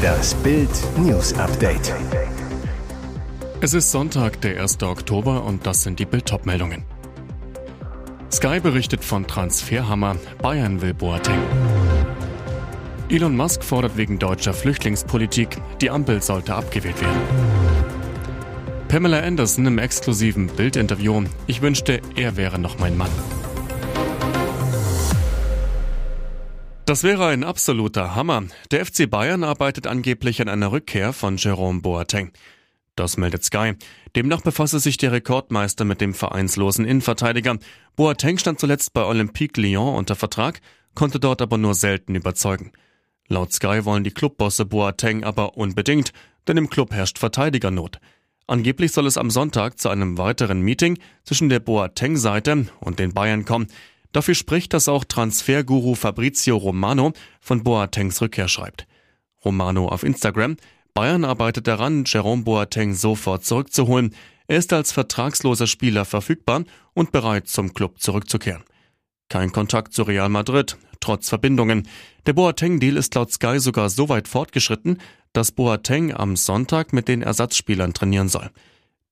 Das Bild News Update. Es ist Sonntag, der 1. Oktober und das sind die Bild meldungen Sky berichtet von Transferhammer, Bayern will Boateng. Elon Musk fordert wegen deutscher Flüchtlingspolitik, die Ampel sollte abgewählt werden. Pamela Anderson im exklusiven Bildinterview, ich wünschte, er wäre noch mein Mann. Das wäre ein absoluter Hammer. Der FC Bayern arbeitet angeblich an einer Rückkehr von Jerome Boateng. Das meldet Sky. Demnach befasse sich der Rekordmeister mit dem vereinslosen Innenverteidiger. Boateng stand zuletzt bei Olympique Lyon unter Vertrag, konnte dort aber nur selten überzeugen. Laut Sky wollen die Clubbosse Boateng aber unbedingt, denn im Club herrscht Verteidigernot. Angeblich soll es am Sonntag zu einem weiteren Meeting zwischen der Boateng-Seite und den Bayern kommen. Dafür spricht, dass auch Transferguru Fabrizio Romano von Boatengs Rückkehr schreibt. Romano auf Instagram. Bayern arbeitet daran, Jerome Boateng sofort zurückzuholen. Er ist als vertragsloser Spieler verfügbar und bereit, zum Club zurückzukehren. Kein Kontakt zu Real Madrid, trotz Verbindungen. Der Boateng-Deal ist laut Sky sogar so weit fortgeschritten, dass Boateng am Sonntag mit den Ersatzspielern trainieren soll.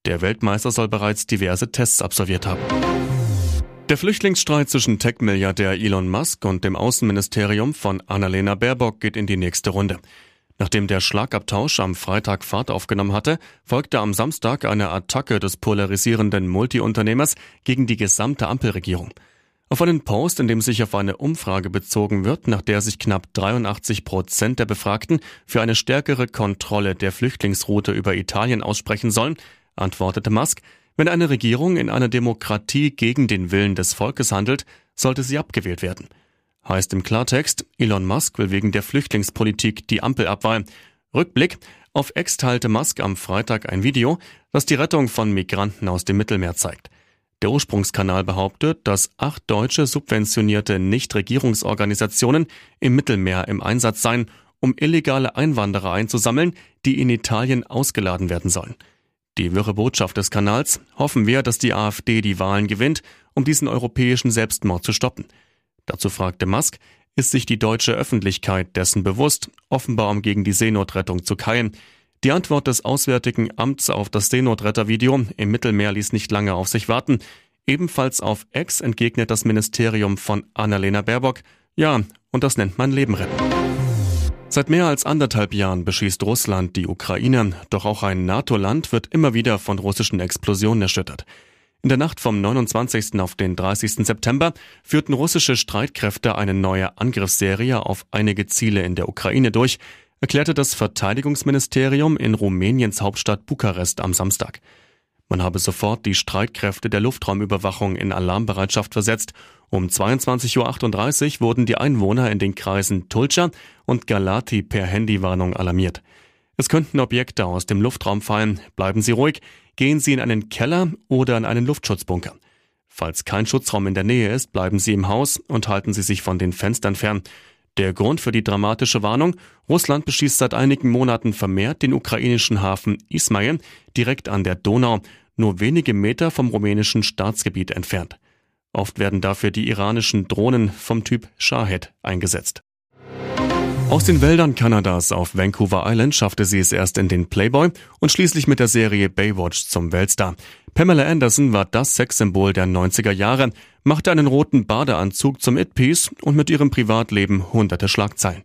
Der Weltmeister soll bereits diverse Tests absolviert haben. Der Flüchtlingsstreit zwischen Tech-Milliardär Elon Musk und dem Außenministerium von Annalena Baerbock geht in die nächste Runde. Nachdem der Schlagabtausch am Freitag Fahrt aufgenommen hatte, folgte am Samstag eine Attacke des polarisierenden Multiunternehmers gegen die gesamte Ampelregierung. Auf einen Post, in dem sich auf eine Umfrage bezogen wird, nach der sich knapp 83 Prozent der Befragten für eine stärkere Kontrolle der Flüchtlingsroute über Italien aussprechen sollen, antwortete Musk, wenn eine Regierung in einer Demokratie gegen den Willen des Volkes handelt, sollte sie abgewählt werden. Heißt im Klartext, Elon Musk will wegen der Flüchtlingspolitik die Ampel abweihen. Rückblick, auf Ex teilte Musk am Freitag ein Video, das die Rettung von Migranten aus dem Mittelmeer zeigt. Der Ursprungskanal behauptet, dass acht deutsche subventionierte Nichtregierungsorganisationen im Mittelmeer im Einsatz seien, um illegale Einwanderer einzusammeln, die in Italien ausgeladen werden sollen. Die wirre Botschaft des Kanals hoffen wir, dass die AfD die Wahlen gewinnt, um diesen europäischen Selbstmord zu stoppen. Dazu fragte Musk, ist sich die deutsche Öffentlichkeit dessen bewusst, offenbar um gegen die Seenotrettung zu keilen. Die Antwort des Auswärtigen Amts auf das Seenotrettervideo im Mittelmeer ließ nicht lange auf sich warten. Ebenfalls auf Ex entgegnet das Ministerium von Annalena Baerbock, ja, und das nennt man Leben retten. Seit mehr als anderthalb Jahren beschießt Russland die Ukraine, doch auch ein NATO-Land wird immer wieder von russischen Explosionen erschüttert. In der Nacht vom 29. auf den 30. September führten russische Streitkräfte eine neue Angriffsserie auf einige Ziele in der Ukraine durch, erklärte das Verteidigungsministerium in Rumäniens Hauptstadt Bukarest am Samstag. Man habe sofort die Streitkräfte der Luftraumüberwachung in Alarmbereitschaft versetzt. Um 22.38 Uhr wurden die Einwohner in den Kreisen Tulcha und Galati per Handywarnung alarmiert. Es könnten Objekte aus dem Luftraum fallen. Bleiben Sie ruhig. Gehen Sie in einen Keller oder in einen Luftschutzbunker. Falls kein Schutzraum in der Nähe ist, bleiben Sie im Haus und halten Sie sich von den Fenstern fern. Der Grund für die dramatische Warnung? Russland beschießt seit einigen Monaten vermehrt den ukrainischen Hafen Ismail direkt an der Donau nur wenige Meter vom rumänischen Staatsgebiet entfernt. Oft werden dafür die iranischen Drohnen vom Typ Shahed eingesetzt. Aus den Wäldern Kanadas auf Vancouver Island schaffte sie es erst in den Playboy und schließlich mit der Serie Baywatch zum Weltstar. Pamela Anderson war das Sexsymbol der 90er Jahre, machte einen roten Badeanzug zum It-Piece und mit ihrem Privatleben hunderte Schlagzeilen.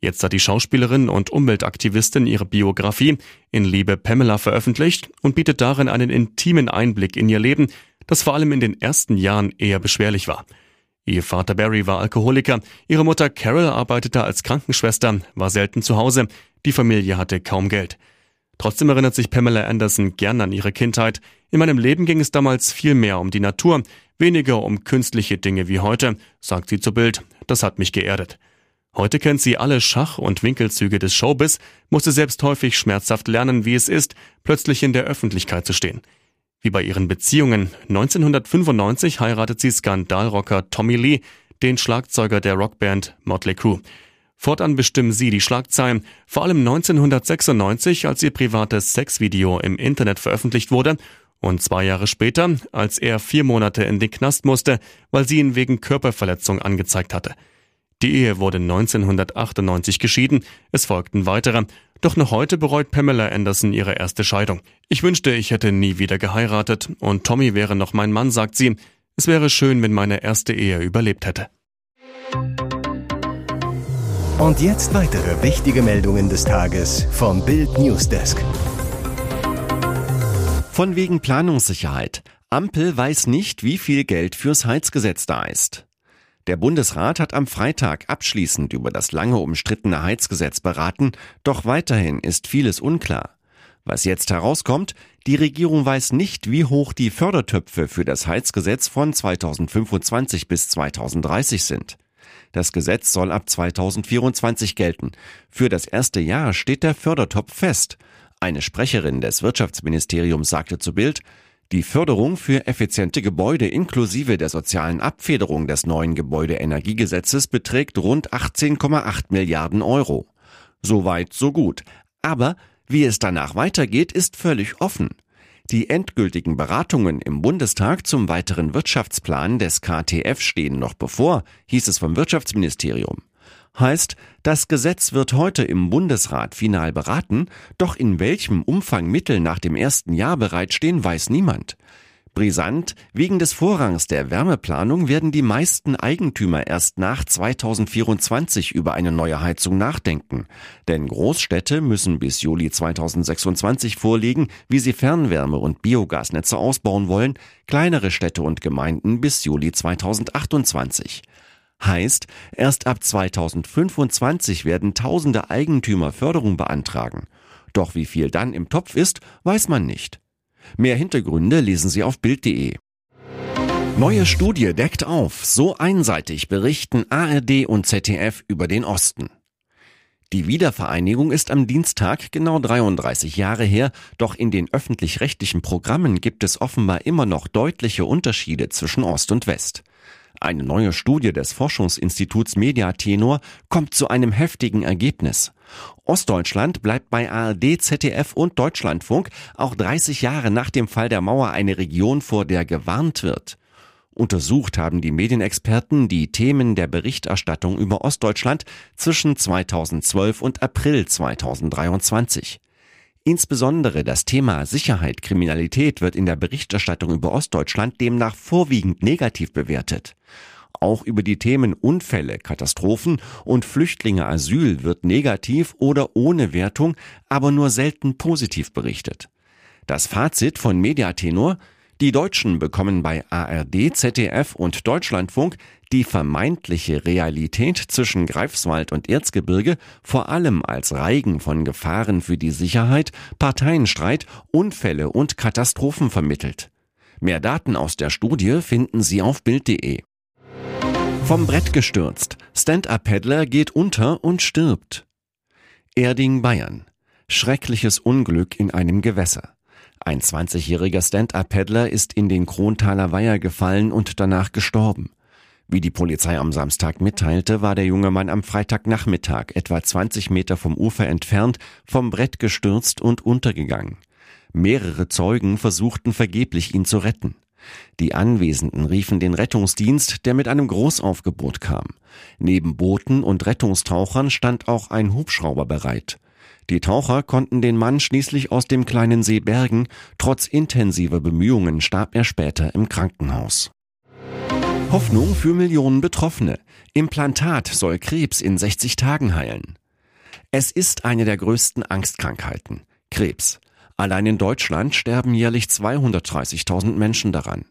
Jetzt hat die Schauspielerin und Umweltaktivistin ihre Biografie in Liebe Pamela veröffentlicht und bietet darin einen intimen Einblick in ihr Leben, das vor allem in den ersten Jahren eher beschwerlich war. Ihr Vater Barry war Alkoholiker, ihre Mutter Carol arbeitete als Krankenschwester, war selten zu Hause, die Familie hatte kaum Geld. Trotzdem erinnert sich Pamela Anderson gern an ihre Kindheit. In meinem Leben ging es damals viel mehr um die Natur, weniger um künstliche Dinge wie heute, sagt sie zu Bild. Das hat mich geerdet. Heute kennt sie alle Schach- und Winkelzüge des Showbiz, musste selbst häufig schmerzhaft lernen, wie es ist, plötzlich in der Öffentlichkeit zu stehen. Wie bei ihren Beziehungen. 1995 heiratet sie Skandalrocker Tommy Lee, den Schlagzeuger der Rockband Motley Crue. Fortan bestimmen sie die Schlagzeilen, vor allem 1996, als ihr privates Sexvideo im Internet veröffentlicht wurde und zwei Jahre später, als er vier Monate in den Knast musste, weil sie ihn wegen Körperverletzung angezeigt hatte. Die Ehe wurde 1998 geschieden, es folgten weitere. Doch noch heute bereut Pamela Anderson ihre erste Scheidung. Ich wünschte, ich hätte nie wieder geheiratet und Tommy wäre noch mein Mann, sagt sie. Es wäre schön, wenn meine erste Ehe überlebt hätte. Und jetzt weitere wichtige Meldungen des Tages vom Bild Newsdesk. Von wegen Planungssicherheit. Ampel weiß nicht, wie viel Geld fürs Heizgesetz da ist. Der Bundesrat hat am Freitag abschließend über das lange umstrittene Heizgesetz beraten, doch weiterhin ist vieles unklar. Was jetzt herauskommt, die Regierung weiß nicht, wie hoch die Fördertöpfe für das Heizgesetz von 2025 bis 2030 sind. Das Gesetz soll ab 2024 gelten. Für das erste Jahr steht der Fördertopf fest. Eine Sprecherin des Wirtschaftsministeriums sagte zu Bild, die Förderung für effiziente Gebäude inklusive der sozialen Abfederung des neuen Gebäudeenergiegesetzes beträgt rund 18,8 Milliarden Euro. Soweit, so gut. Aber wie es danach weitergeht, ist völlig offen. Die endgültigen Beratungen im Bundestag zum weiteren Wirtschaftsplan des KTF stehen noch bevor, hieß es vom Wirtschaftsministerium. Heißt, das Gesetz wird heute im Bundesrat final beraten, doch in welchem Umfang Mittel nach dem ersten Jahr bereitstehen, weiß niemand. Brisant, wegen des Vorrangs der Wärmeplanung werden die meisten Eigentümer erst nach 2024 über eine neue Heizung nachdenken. Denn Großstädte müssen bis Juli 2026 vorlegen, wie sie Fernwärme- und Biogasnetze ausbauen wollen, kleinere Städte und Gemeinden bis Juli 2028. Heißt, erst ab 2025 werden tausende Eigentümer Förderung beantragen. Doch wie viel dann im Topf ist, weiß man nicht. Mehr Hintergründe lesen Sie auf Bild.de. Neue Studie deckt auf, so einseitig berichten ARD und ZDF über den Osten. Die Wiedervereinigung ist am Dienstag genau 33 Jahre her, doch in den öffentlich-rechtlichen Programmen gibt es offenbar immer noch deutliche Unterschiede zwischen Ost und West. Eine neue Studie des Forschungsinstituts Mediatenor kommt zu einem heftigen Ergebnis. Ostdeutschland bleibt bei ARD, ZDF und Deutschlandfunk auch 30 Jahre nach dem Fall der Mauer eine Region, vor der gewarnt wird. Untersucht haben die Medienexperten die Themen der Berichterstattung über Ostdeutschland zwischen 2012 und April 2023. Insbesondere das Thema Sicherheit, Kriminalität wird in der Berichterstattung über Ostdeutschland demnach vorwiegend negativ bewertet. Auch über die Themen Unfälle, Katastrophen und Flüchtlinge Asyl wird negativ oder ohne Wertung, aber nur selten positiv berichtet. Das Fazit von Mediatenor die Deutschen bekommen bei ARD, ZDF und Deutschlandfunk die vermeintliche Realität zwischen Greifswald und Erzgebirge vor allem als Reigen von Gefahren für die Sicherheit, Parteienstreit, Unfälle und Katastrophen vermittelt. Mehr Daten aus der Studie finden Sie auf Bild.de. Vom Brett gestürzt. Stand-up-Paddler geht unter und stirbt. Erding, Bayern. Schreckliches Unglück in einem Gewässer. Ein 20-jähriger Stand-up-Paddler ist in den Krontaler Weiher gefallen und danach gestorben. Wie die Polizei am Samstag mitteilte, war der junge Mann am Freitagnachmittag etwa 20 Meter vom Ufer entfernt vom Brett gestürzt und untergegangen. Mehrere Zeugen versuchten vergeblich, ihn zu retten. Die Anwesenden riefen den Rettungsdienst, der mit einem Großaufgebot kam. Neben Booten und Rettungstauchern stand auch ein Hubschrauber bereit. Die Taucher konnten den Mann schließlich aus dem kleinen See bergen, trotz intensiver Bemühungen starb er später im Krankenhaus. Hoffnung für Millionen Betroffene. Implantat soll Krebs in 60 Tagen heilen. Es ist eine der größten Angstkrankheiten. Krebs. Allein in Deutschland sterben jährlich 230.000 Menschen daran.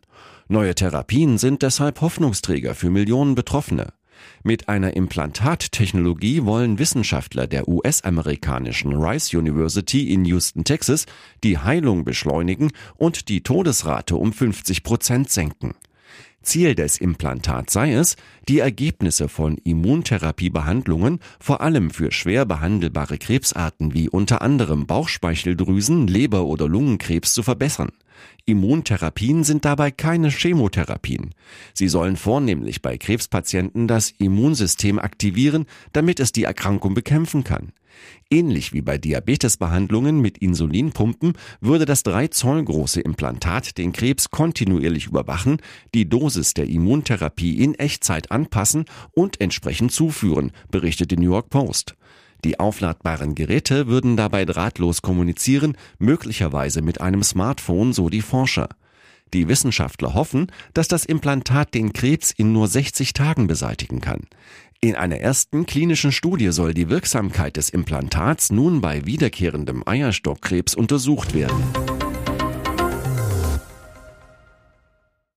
Neue Therapien sind deshalb Hoffnungsträger für Millionen Betroffene. Mit einer Implantattechnologie wollen Wissenschaftler der US-amerikanischen Rice University in Houston, Texas, die Heilung beschleunigen und die Todesrate um 50 Prozent senken. Ziel des Implantats sei es, die Ergebnisse von Immuntherapiebehandlungen vor allem für schwer behandelbare Krebsarten wie unter anderem Bauchspeicheldrüsen, Leber- oder Lungenkrebs zu verbessern. Immuntherapien sind dabei keine Chemotherapien. Sie sollen vornehmlich bei Krebspatienten das Immunsystem aktivieren, damit es die Erkrankung bekämpfen kann. Ähnlich wie bei Diabetesbehandlungen mit Insulinpumpen würde das 3 Zoll große Implantat den Krebs kontinuierlich überwachen, die Dosis der Immuntherapie in Echtzeit anpassen und entsprechend zuführen, berichtet die New York Post. Die aufladbaren Geräte würden dabei drahtlos kommunizieren, möglicherweise mit einem Smartphone, so die Forscher. Die Wissenschaftler hoffen, dass das Implantat den Krebs in nur 60 Tagen beseitigen kann. In einer ersten klinischen Studie soll die Wirksamkeit des Implantats nun bei wiederkehrendem Eierstockkrebs untersucht werden.